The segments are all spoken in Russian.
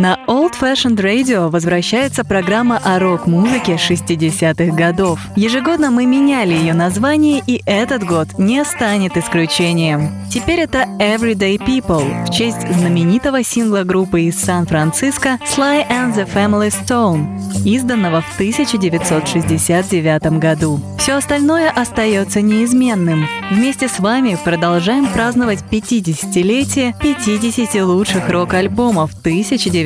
На Old Fashioned Radio возвращается программа о рок-музыке 60-х годов. Ежегодно мы меняли ее название, и этот год не станет исключением. Теперь это Everyday People в честь знаменитого сингла группы из Сан-Франциско Sly and the Family Stone, изданного в 1969 году. Все остальное остается неизменным. Вместе с вами продолжаем праздновать 50-летие 50 лучших рок-альбомов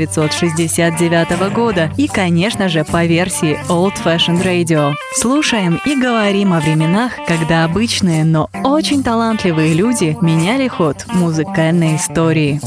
1969 года и, конечно же, по версии Old Fashioned Radio. Слушаем и говорим о временах, когда обычные, но очень талантливые люди меняли ход музыкальной истории.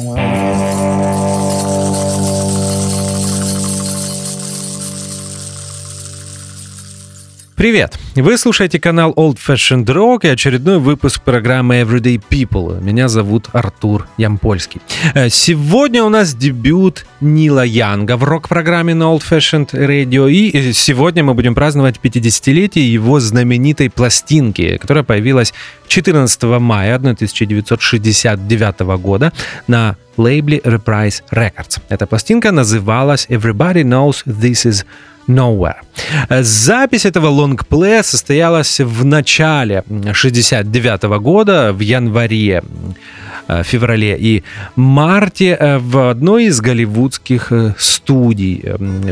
Привет! Вы слушаете канал Old Fashioned Rock и очередной выпуск программы Everyday People. Меня зовут Артур Ямпольский. Э, сегодня у нас дебют Нила Янга в рок-программе на Old Fashioned Radio. И э, сегодня мы будем праздновать 50-летие его знаменитой пластинки, которая появилась 14 мая 1969 года на лейбле Reprise Records. Эта пластинка называлась Everybody Knows This Is Nowhere. Запись этого лонгплея состоялась в начале 69 года, в январе э, феврале и марте э, в одной из голливудских э, студий.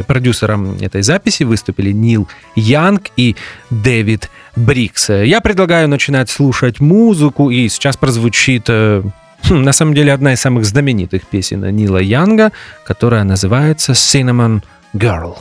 Продюсером этой записи выступили Нил Янг и Дэвид Брикс. Я предлагаю начинать слушать музыку, и сейчас прозвучит хм, на самом деле одна из самых знаменитых песен Нила Янга, которая называется «Cinnamon Girl».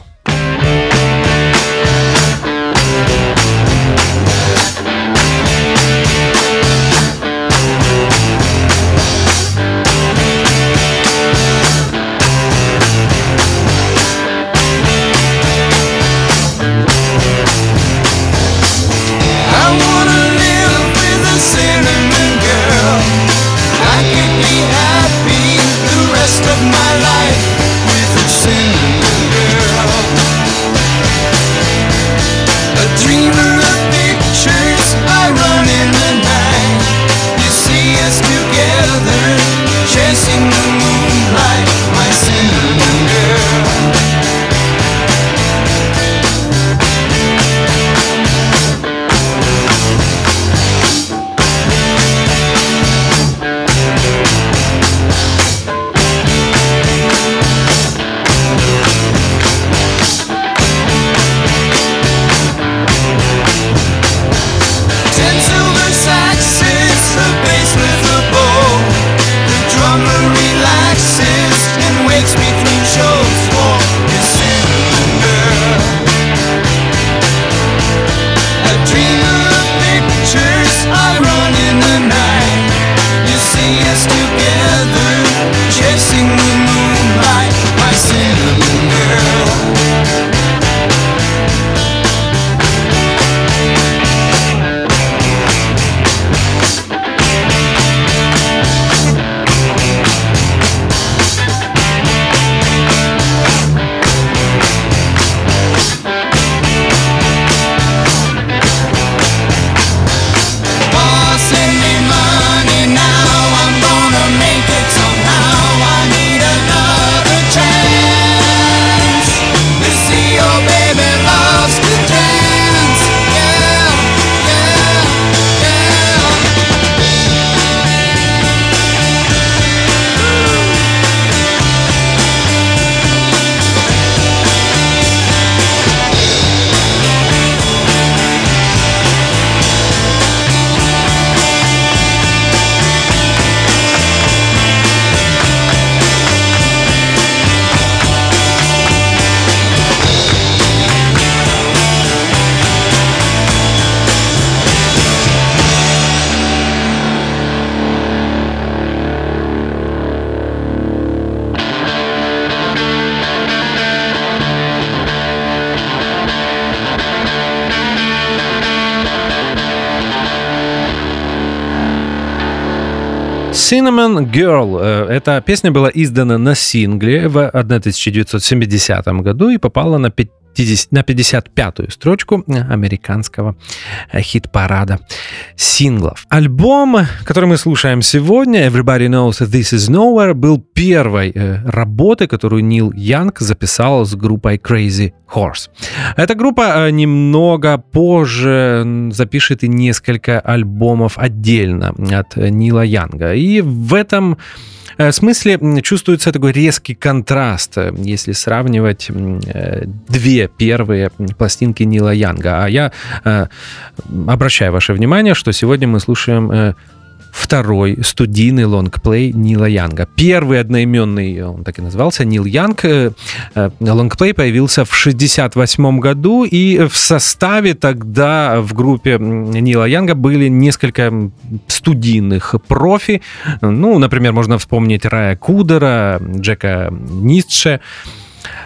Cinnamon Girl. Э, эта песня была издана на сингле в 1970 году и попала на 50, на 55-ю строчку американского хит-парада синглов. Альбом, который мы слушаем сегодня, Everybody Knows This Is Nowhere, был первой работой, которую Нил Янг записал с группой Crazy Horse. Эта группа немного позже запишет и несколько альбомов отдельно от Нила Янга. И в этом Э, смысле чувствуется такой резкий контраст, э, если сравнивать э, две первые пластинки Нила Янга. А я обращаю ваше внимание, что сегодня мы слушаем второй студийный лонгплей Нила Янга. Первый одноименный, он так и назывался, Нил Янг. Э, э, лонгплей появился в 68 году, и в составе тогда в группе Нила Янга были несколько студийных профи. Ну, например, можно вспомнить Рая Кудера, Джека Ницше, Э,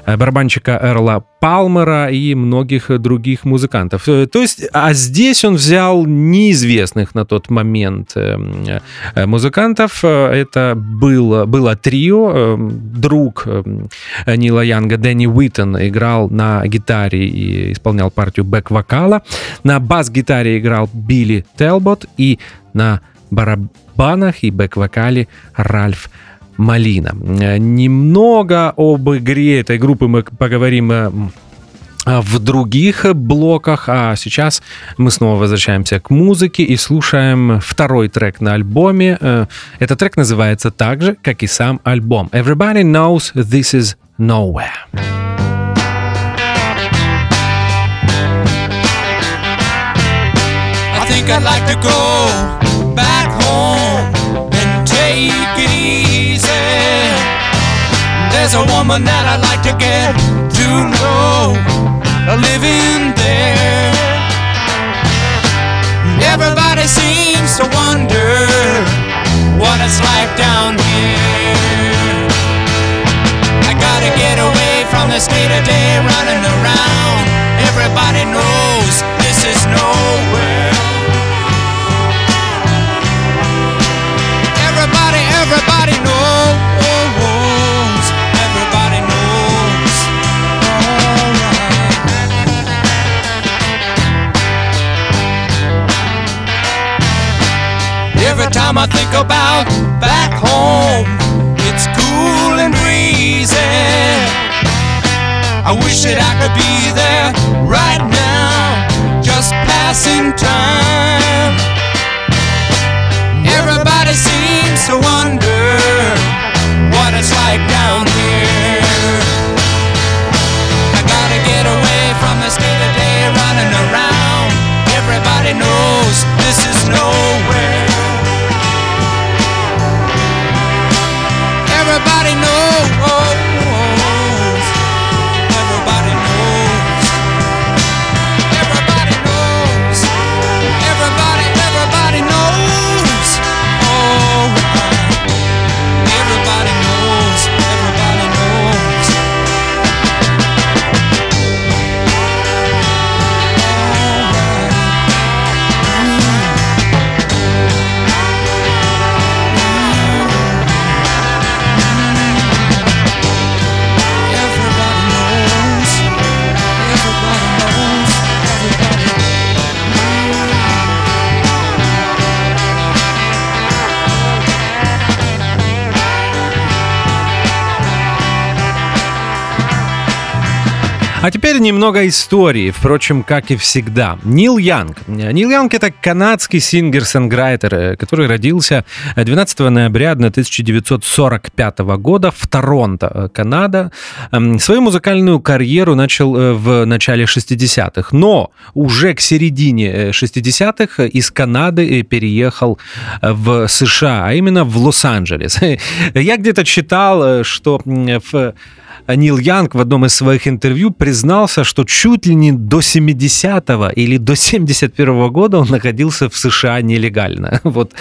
барабанщика Эрла Палмера и многих других музыкантов. Э, то есть, а здесь он взял неизвестных на тот момент э, музыкантов. Это было, было трио. Друг Нила Янга Дэнни Уиттон играл на гитаре и исполнял партию бэк-вокала. На бас-гитаре играл Билли Телбот и на барабанах и бэк-вокале Ральф Малина. Э, немного об игре этой группы мы поговорим э, в других блоках, а сейчас мы снова возвращаемся к музыке и слушаем второй трек на альбоме. Э, этот трек называется так же, как и сам альбом. Everybody knows this is nowhere. Think I'd like to go back home and take it There's a woman that I'd like to get to know, living there. Everybody seems to wonder what it's like down here. I gotta get away from this day to day running around. Everybody knows this is nowhere. Time I think about back home, it's cool and breezy. I wish that I could be there right now, just passing time. Everybody seems to wonder what it's like down here. I gotta get away from this day to day running around. Everybody knows this is nowhere. А теперь немного истории, впрочем, как и всегда. Нил Янг. Нил Янг — это канадский сингер-сенграйтер, э, который родился 12 ноября 1945 года в Торонто, э, Канада. Эм, свою музыкальную карьеру начал э, в начале 60-х, но уже к середине 60-х из Канады переехал в США, а именно в Лос-Анджелес. Я где-то читал, что в Нил Янг в одном из своих интервью признался, что чуть ли не до 70-го или до 71-го года он находился в США нелегально. Вот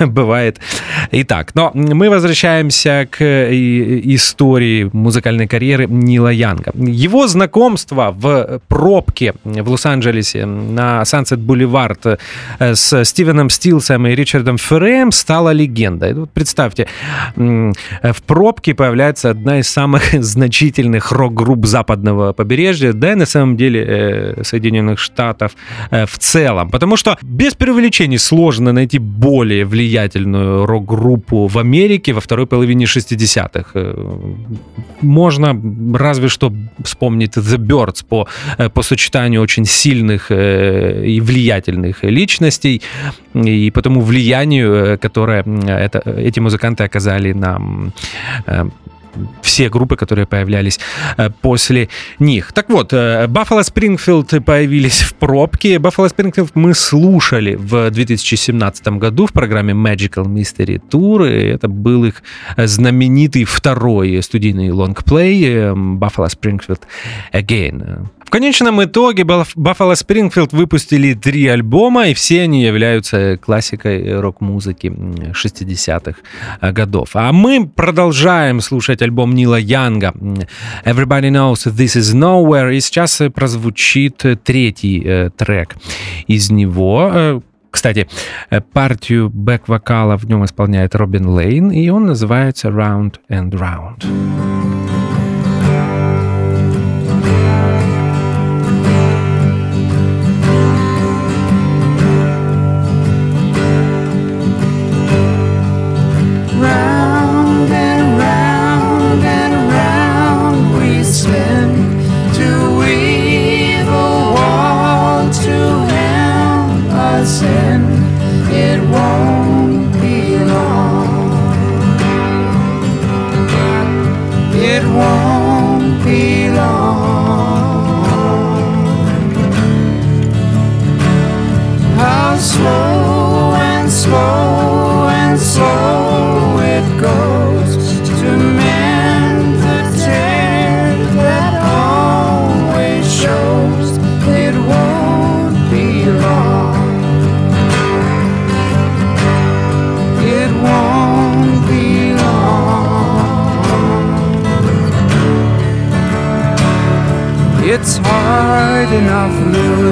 бывает и так. Но мы возвращаемся к истории музыкальной карьеры Нила Янга. Его знакомство в пробке в Лос-Анджелесе на Сансет Бульвард э, с Стивеном Стилсом и Ричардом Ферреем стало легендой. Вот представьте, в пробке появляется одна из самых знаменитых значительных рок-групп западного побережья, да и на самом деле э, Соединенных Штатов э, в целом. Потому что без преувеличений сложно найти более влиятельную рок-группу в Америке во второй половине 60-х. Э, можно разве что вспомнить The Birds по, по сочетанию очень сильных и влиятельных личностей и по тому влиянию, которое это, эти музыканты оказали на все группы, которые появлялись э, после них. Так вот, Buffalo э, Springfield появились в пробке. Buffalo Springfield мы слушали в 2017 году в программе Magical Mystery Tour. И это был их знаменитый второй студийный лонгплей э, Buffalo Springfield Again конечном итоге Buffalo Springfield выпустили три альбома, и все они являются классикой рок-музыки 60-х э, годов. А мы продолжаем слушать альбом Нила Янга. Everybody Knows This Is Nowhere, и сейчас прозвучит третий э, трек из него, э, кстати, партию бэк-вокала в нем исполняет Робин Лейн, и он называется Round and Round.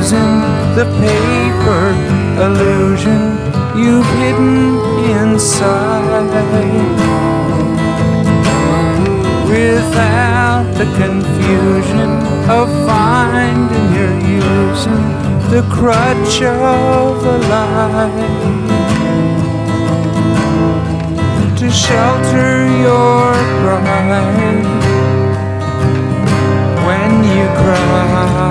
Losing the paper illusion you've hidden inside. Without the confusion of finding you're using the crutch of a lie to shelter your pride when you cry.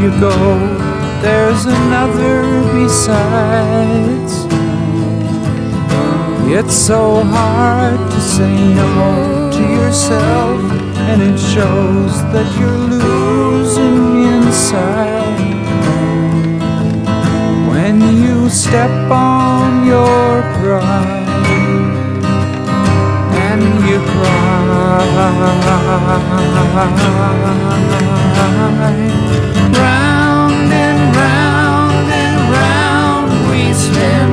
you go, there's another besides. It's so hard to say no to yourself, and it shows that you're losing inside. When you step on your pride Round and round and round we spin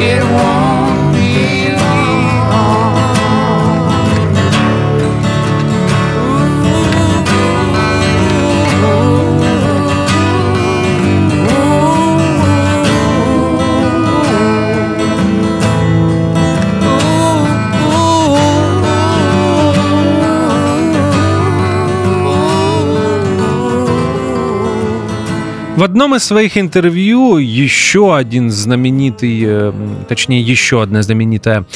it won't В одном из своих интервью еще один знаменитый, э, точнее еще одна знаменитая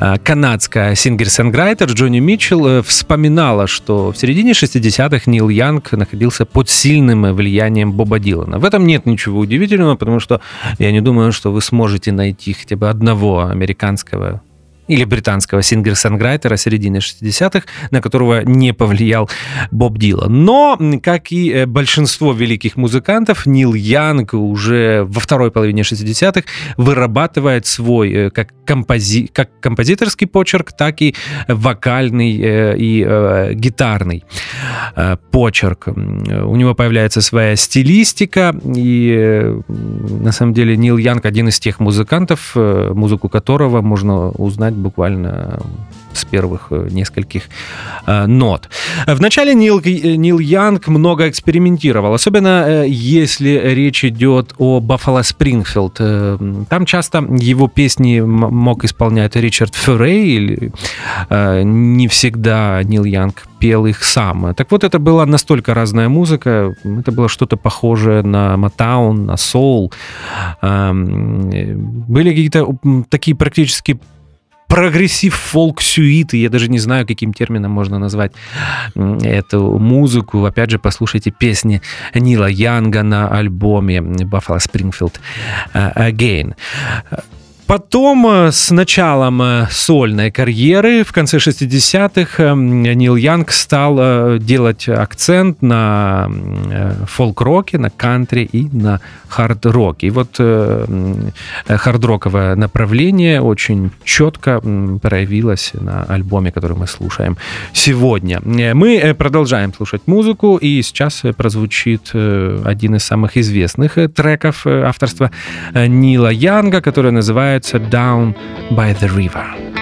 э, канадская singer-songwriter Джони Митчелл э, вспоминала, что в середине 60-х Нил Янг находился под сильным влиянием Боба Дилана. В этом нет ничего удивительного, потому что я не думаю, что вы сможете найти хотя бы одного американского или британского singer-songwriter а середины 60-х, на которого не повлиял Боб Дилан. Но, как и э, большинство великих музыкантов, Нил Янг уже во второй половине 60-х вырабатывает свой э, как, компози... как композиторский почерк, так и вокальный э, и гитарный почерк. У него появляется своя стилистика, и на самом деле Нил Янг один из тех музыкантов, музыку которого можно узнать буквально с первых э, нескольких э, нот. Вначале Нил, э, Нил Янг много экспериментировал, особенно э, если речь идет о Баффало Спрингфилд. Э, Там часто его песни мог исполнять Ричард Феррей, или э, не всегда Нил Янг пел их сам. Так вот, это была настолько разная музыка, это было что-то похожее на Мотаун, на соул. Эм, э, Были какие-то такие практически progressive folk сюиты, я даже не знаю, каким термином можно назвать эту музыку. Опять же, послушайте песни Нила Янга на альбоме Buffalo Springfield э, Again. Потом, э, с началом э, сольной карьеры в конце 60-х, э, Нил Янг стал э, делать акцент на фолк-роке, на кантри и на хард-роке. И вот хард-роковое направление очень четко проявилось на альбоме, который мы слушаем сегодня. Мы продолжаем слушать музыку, и сейчас прозвучит один из самых известных треков авторства Нила Янга, который называется «Down by the River».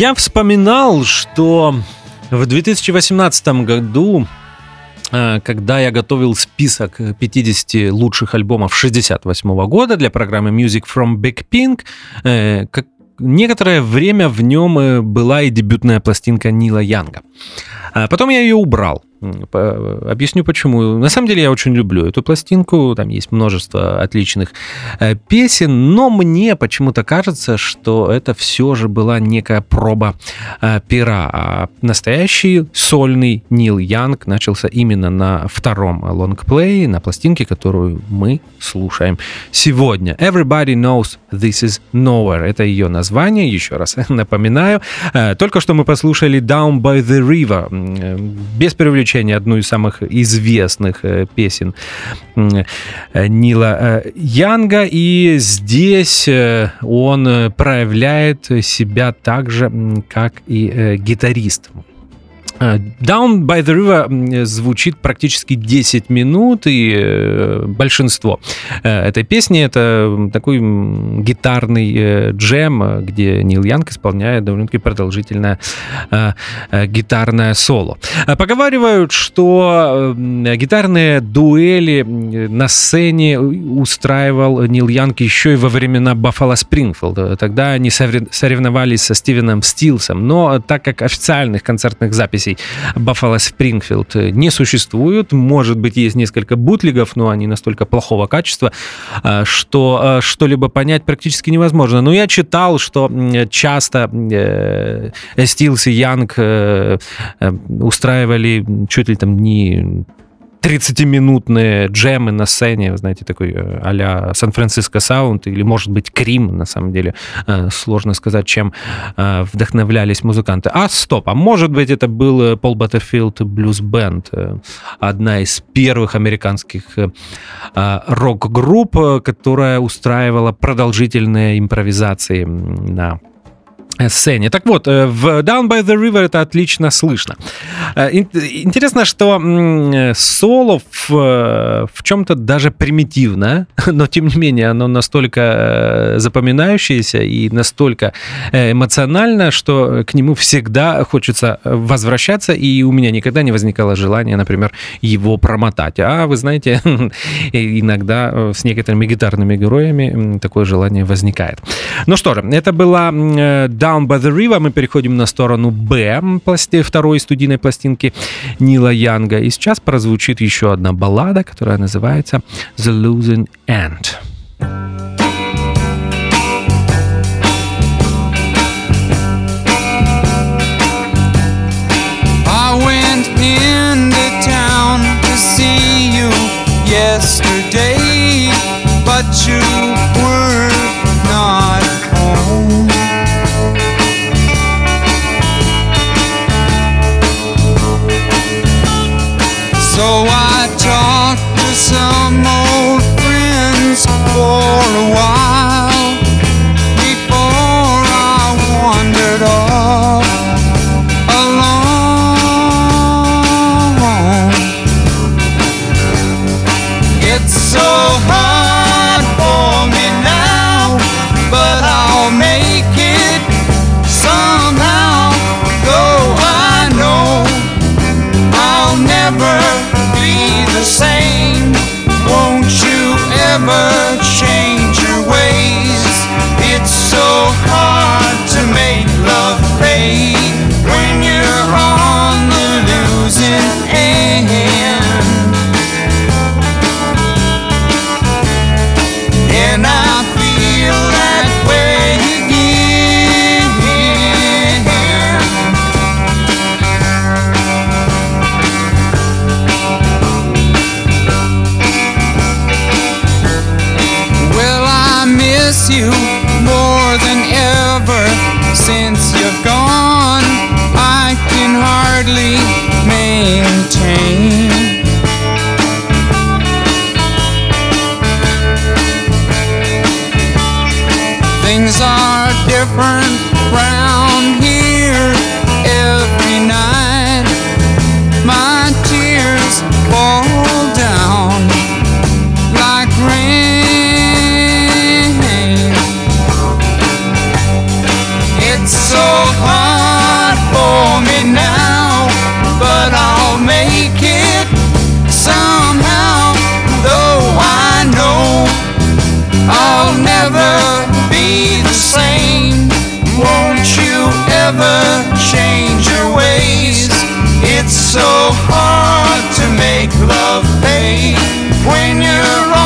Я вспоминал, что в 2018 году, э, когда я готовил список 50 лучших альбомов 68 года для программы Music from Big Pink, э, некоторое время в нем э, была и дебютная пластинка Нила Янга. А Потом я ее убрал. Объясню почему. На самом деле я очень люблю эту пластинку. Там есть множество отличных э, песен, но мне почему-то кажется, что это все же была некая проба э, пера. А настоящий сольный Нил Янг начался именно на втором лонгплее, на пластинке, которую мы слушаем сегодня. Everybody knows this is nowhere. Это ее название, еще раз напоминаю. Э, Только что мы послушали Down by the River. Без привлечения одну из самых известных э, песен э, Нила э, Янга. И здесь он проявляет себя так же, как и гитарист. Э, Down by the River м, звучит практически 10 минут, и э, большинство э, этой песни это такой гитарный э, джем, э, где Нил Янг исполняет довольно-таки продолжительное э, э, гитарное соло. Э, Поговаривают, что э, гитарные дуэли на сцене устраивал Нил Янг еще и во времена Баффало Спрингфилда. Тогда они соревновались со Стивеном Стилсом, но так как официальных концертных записей Баффало Спрингфилд не существует, может быть, есть несколько бутлигов, но они настолько плохого качества, э, что э, что-либо понять практически невозможно. Но я читал, что часто э, Стилс и Янг э, э, устраивали чуть ли там не 30-минутные джемы на сцене, знаете, такой э, а-ля Сан-Франциско Саунд или, может быть, Крим, на самом деле. Э, Сложно сказать, чем э, вдохновлялись музыканты. А, стоп, а может быть, это был Пол Баттерфилд Блюз Бенд, одна из первых американских рок-групп, которая устраивала продолжительные импровизации на сцене. Так вот, э, в Down by the River это отлично слышно. Э, ин- Интересно, что соло в, э, в чем-то даже примитивно, но тем не менее оно настолько запоминающееся и настолько эмоционально, что к нему всегда хочется возвращаться, и у меня никогда не возникало желания, например, его промотать. А вы знаете, иногда с некоторыми гитарными героями такое желание возникает. Ну что же, это была э, Down by the River. Мы переходим на сторону Б пласти- второй студийной пластинки Нила Янга. И сейчас прозвучит еще одна баллада, которая называется The Losing End. Yesterday, but you were not So I talked to some old friends for a while before I wandered off alone. It's so hard ever change your ways? It's so hard you more than ever since you've gone. I can hardly maintain. Ways? It's so hard to make love pay when you're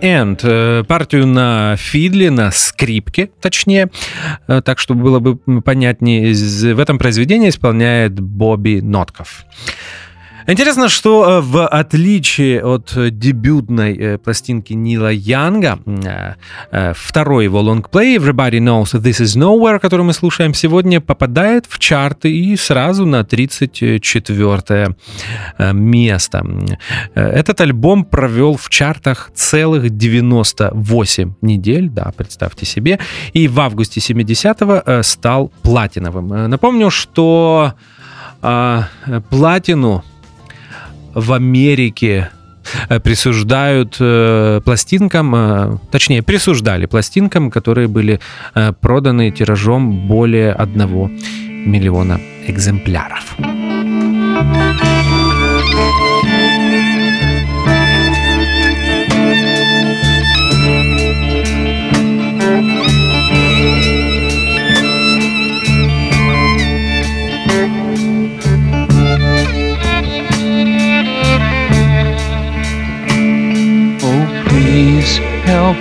End. э, Партию на фидле, на скрипке, точнее, э, так, чтобы было бы понятнее, в этом произведении исполняет Бобби Нотков. Интересно, что э, в отличие от э, дебютной э, пластинки Нила Янга, второй его лонгплей Everybody Knows This Is Nowhere, который мы слушаем сегодня, попадает в чарты и сразу на 34 э, место. Этот альбом провел в чартах целых 98 недель, да, представьте себе, и в августе 70-го э, стал платиновым. Напомню, что платину в Америке э, присуждают э, пластинкам, э, точнее, присуждали пластинкам, которые были э, проданы тиражом более 1 миллиона экземпляров. Oh,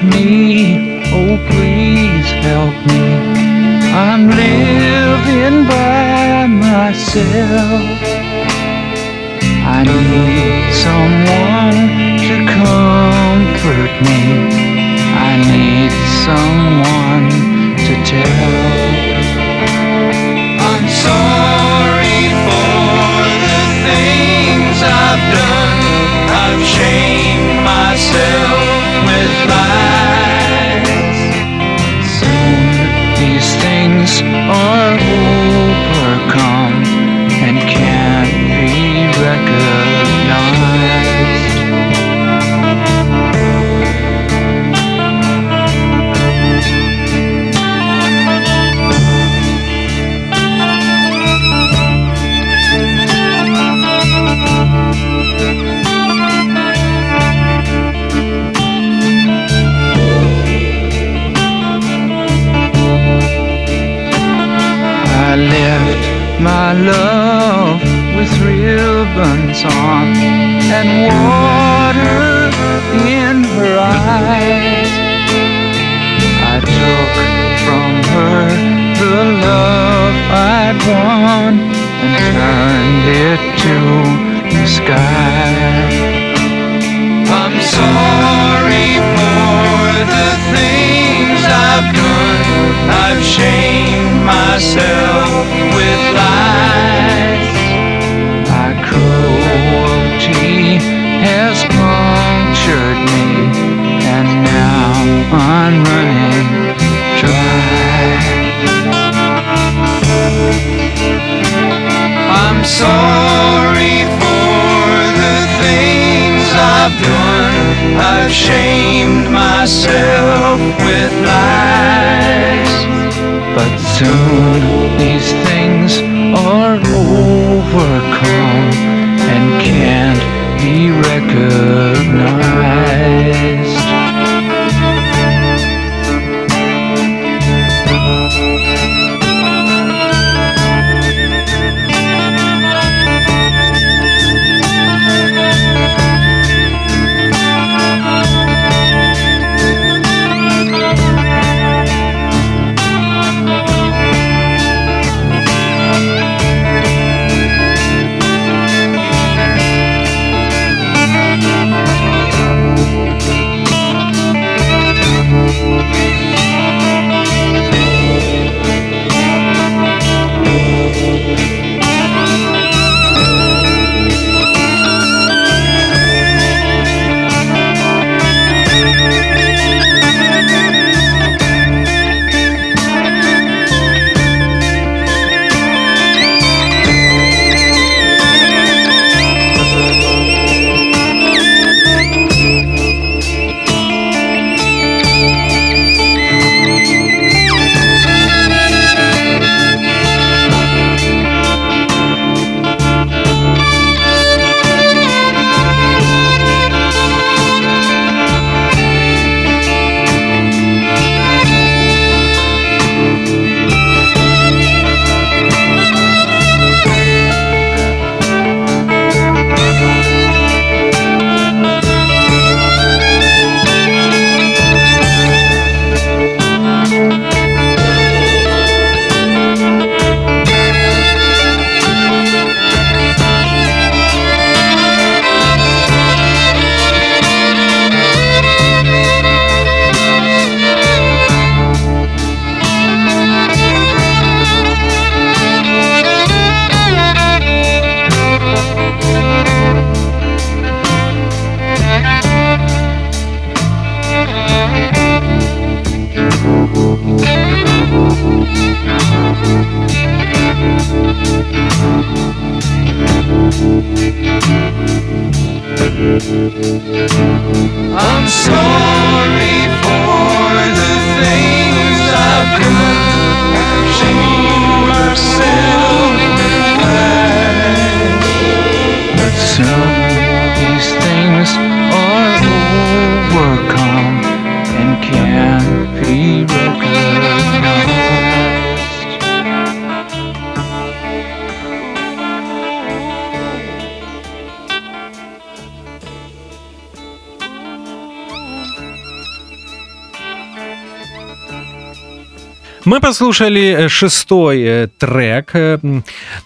me, oh please help me. I'm living by myself. I need someone to comfort me. I need someone to tell. I'm sorry for the things I've done. I've shamed myself lies. Soon these things are overcome. Turbans on and water in her eyes. I took from her the love I'd won and turned it to the sky. I'm sorry for the things I've done. I've shamed myself with lies. Soon послушали э, шестой э, трек э,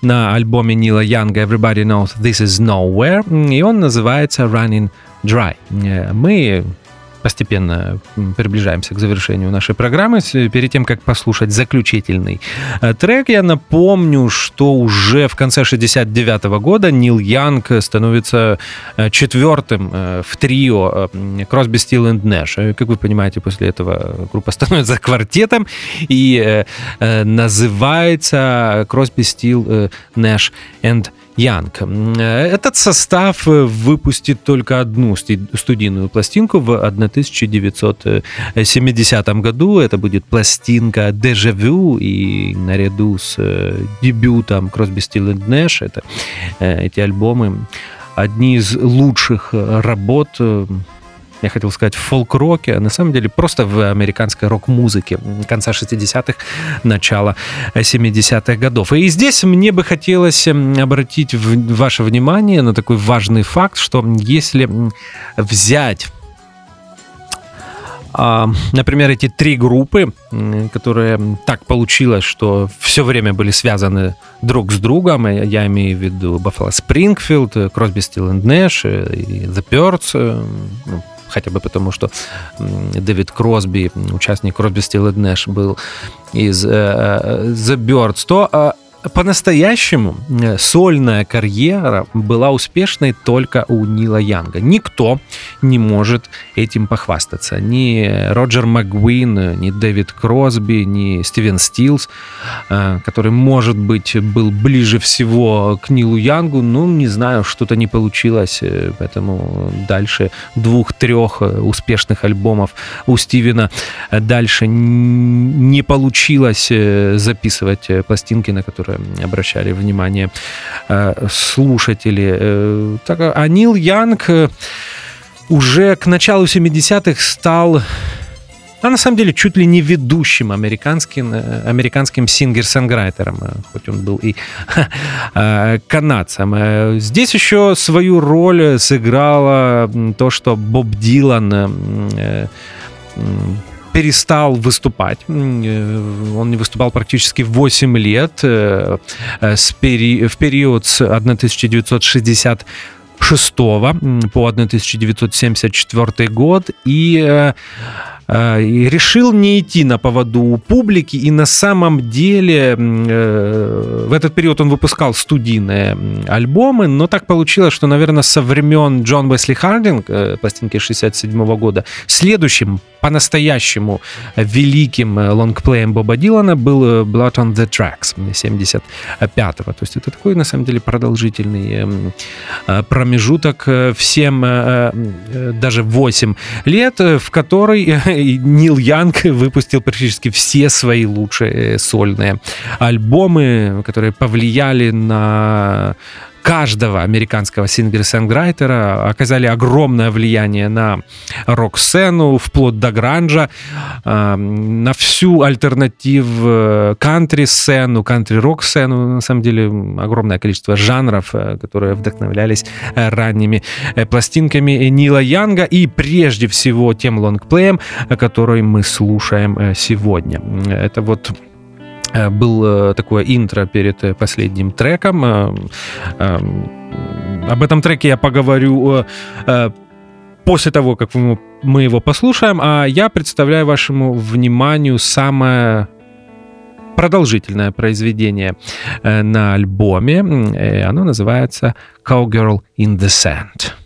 на альбоме Нила Янга «Everybody Knows This Is Nowhere», и он называется «Running Dry». Мы постепенно приближаемся к завершению нашей программы. Перед тем, как послушать заключительный э, трек, я напомню, что уже в конце 69 года Нил Янг становится э, четвертым э, в трио Crosby, Стилл и Нэш. Как вы понимаете, после этого группа становится квартетом и называется Стилл, э, Нэш and Янг. Э, Этот состав э, выпустит только одну студийную пластинку в 1970 году. Это будет пластинка «Дежавю», и наряду с э, дебютом Still and Nash это, э, эти альбомы одни из лучших э, работ э, я хотел сказать, в фолк-роке, а на самом деле просто в американской рок-музыке конца 60-х, начала 70-х годов. И здесь мне бы хотелось обратить ваше внимание на такой важный факт, что если взять а, например, эти три группы, которые так получилось, что все время были связаны друг с другом, я имею в виду Buffalo Springfield, Crosby, Still Nash и The Birds, э, ну, хотя бы потому, что Дэвид Кросби, участник Crosby, Still Nash, был из э, э, The Birds, то а, по-настоящему э, сольная карьера была успешной только у Нила Янга. Никто не может этим похвастаться. Ни Роджер Макгуин, ни Дэвид Кросби, ни Стивен Стилс, э, который, может быть, был ближе всего к Нилу Янгу. Ну, не знаю, что-то не получилось, э, поэтому дальше двух-трех успешных альбомов у Стивена дальше не получилось записывать пластинки, на которые обращали внимание э, слушатели. Э, так, а Нил Янг э, уже к началу 70-х стал а на самом деле чуть ли не ведущим американским, американским сингер-санграйтером, хоть он был и канадцем. Здесь еще свою роль сыграло то, что Боб Дилан перестал выступать. Э, он не выступал практически 8 лет э, э, в период с 1960 по 1974 год и и решил не идти на поводу у публики, и на самом деле э, в этот период он выпускал студийные альбомы, но так получилось, что, наверное, со времен Джон Уэсли Хардинг, э, пластинки 67 года, следующим по-настоящему великим лонгплеем Боба Дилана был Blood on the Tracks 75-го. То есть это такой, на самом деле, продолжительный промежуток всем даже 8 лет, в который Нил Янг выпустил практически все свои лучшие сольные альбомы, которые повлияли на каждого американского сингер-сэнграйтера оказали огромное влияние на рок-сцену, вплоть до гранжа, э, на всю альтернатив э, кантри-сцену, кантри-рок-сцену, на самом деле огромное количество жанров, э, которые вдохновлялись ранними пластинками Нила Янга и прежде всего тем лонгплеем, который мы слушаем сегодня. Это вот Э, был э, такое интро перед э, последним треком. Об этом треке я поговорю после того, как мы его послушаем, а я представляю вашему вниманию самое продолжительное произведение на альбоме. Оно называется Cowgirl in the Sand.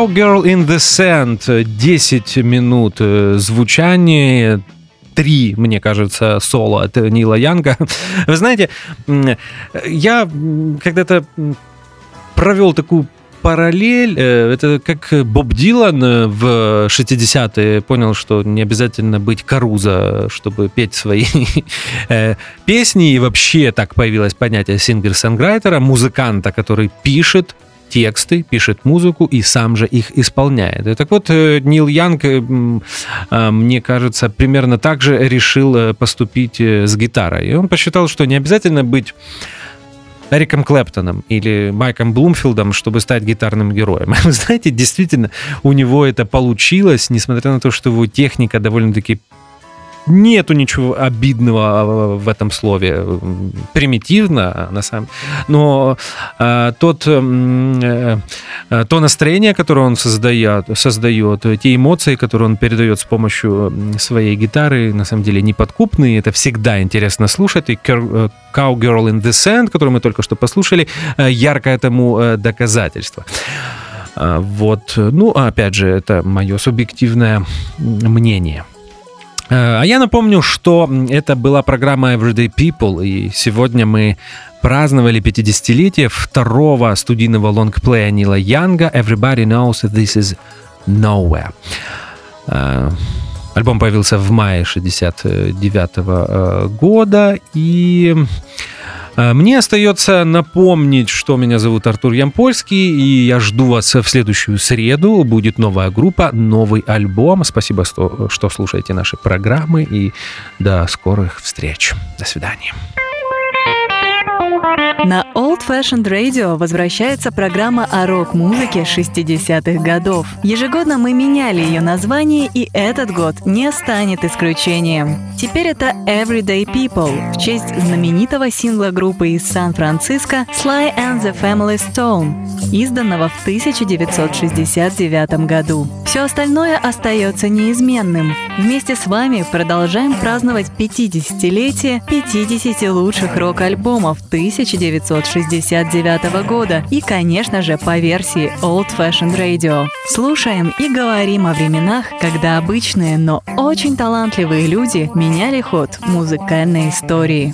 Cowgirl in the Sand. 10 минут э, звучания, три, мне кажется, соло от Нила Янга. Вы знаете, я когда-то провел такую параллель, э, это как Боб Дилан э, в 60-е понял, что не обязательно быть Карузо, чтобы петь свои песни, и вообще так появилось понятие singer-songwriter а, музыканта, который пишет тексты, пишет музыку и сам же их исполняет. И так вот, э, Нил Янг, э, мне кажется, примерно так же решил э, поступить э, с гитарой. И он посчитал, что не обязательно быть Эриком Клэптоном или Майком Блумфилдом, чтобы стать гитарным героем. Вы знаете, действительно, у него это получилось, несмотря на то, что его техника довольно-таки Нету ничего обидного а, в этом слове. Примитивно, на самом Но э, тот, э, э, то настроение, которое он создает, создает, те эмоции, которые он передает с помощью своей гитары, на самом деле неподкупные. Это всегда интересно слушать. И Cowgirl in the Sand, который мы только что послушали, э, яркое тому э, доказательство. А, Вот, ну, опять же, это мое субъективное мнение. Э, А я напомню, что это была программа Everyday People, и сегодня мы праздновали 50-летие второго студийного лонгплея Нила Янга «Everybody knows this is nowhere». Э, Альбом появился в мае 69 года, и э, мне остается напомнить, что меня зовут Артур Ямпольский, и я жду вас в следующую среду. Будет новая группа, новый альбом. Спасибо, что, что слушаете наши программы, и до скорых встреч. До свидания. На Old Fashioned Radio возвращается программа о рок-музыке 60-х годов. Ежегодно мы меняли ее название, и этот год не станет исключением. Теперь это Everyday People в честь знаменитого сингла группы из Сан-Франциско Sly and the Family Stone, изданного в 1969 году. Все остальное остается неизменным. Вместе с вами продолжаем праздновать 50-летие 50 лучших рок-альбомов 1969 года и, конечно же, по версии Old Fashioned Radio. Слушаем и говорим о временах, когда обычные, но очень талантливые люди меняли ход музыкальной истории.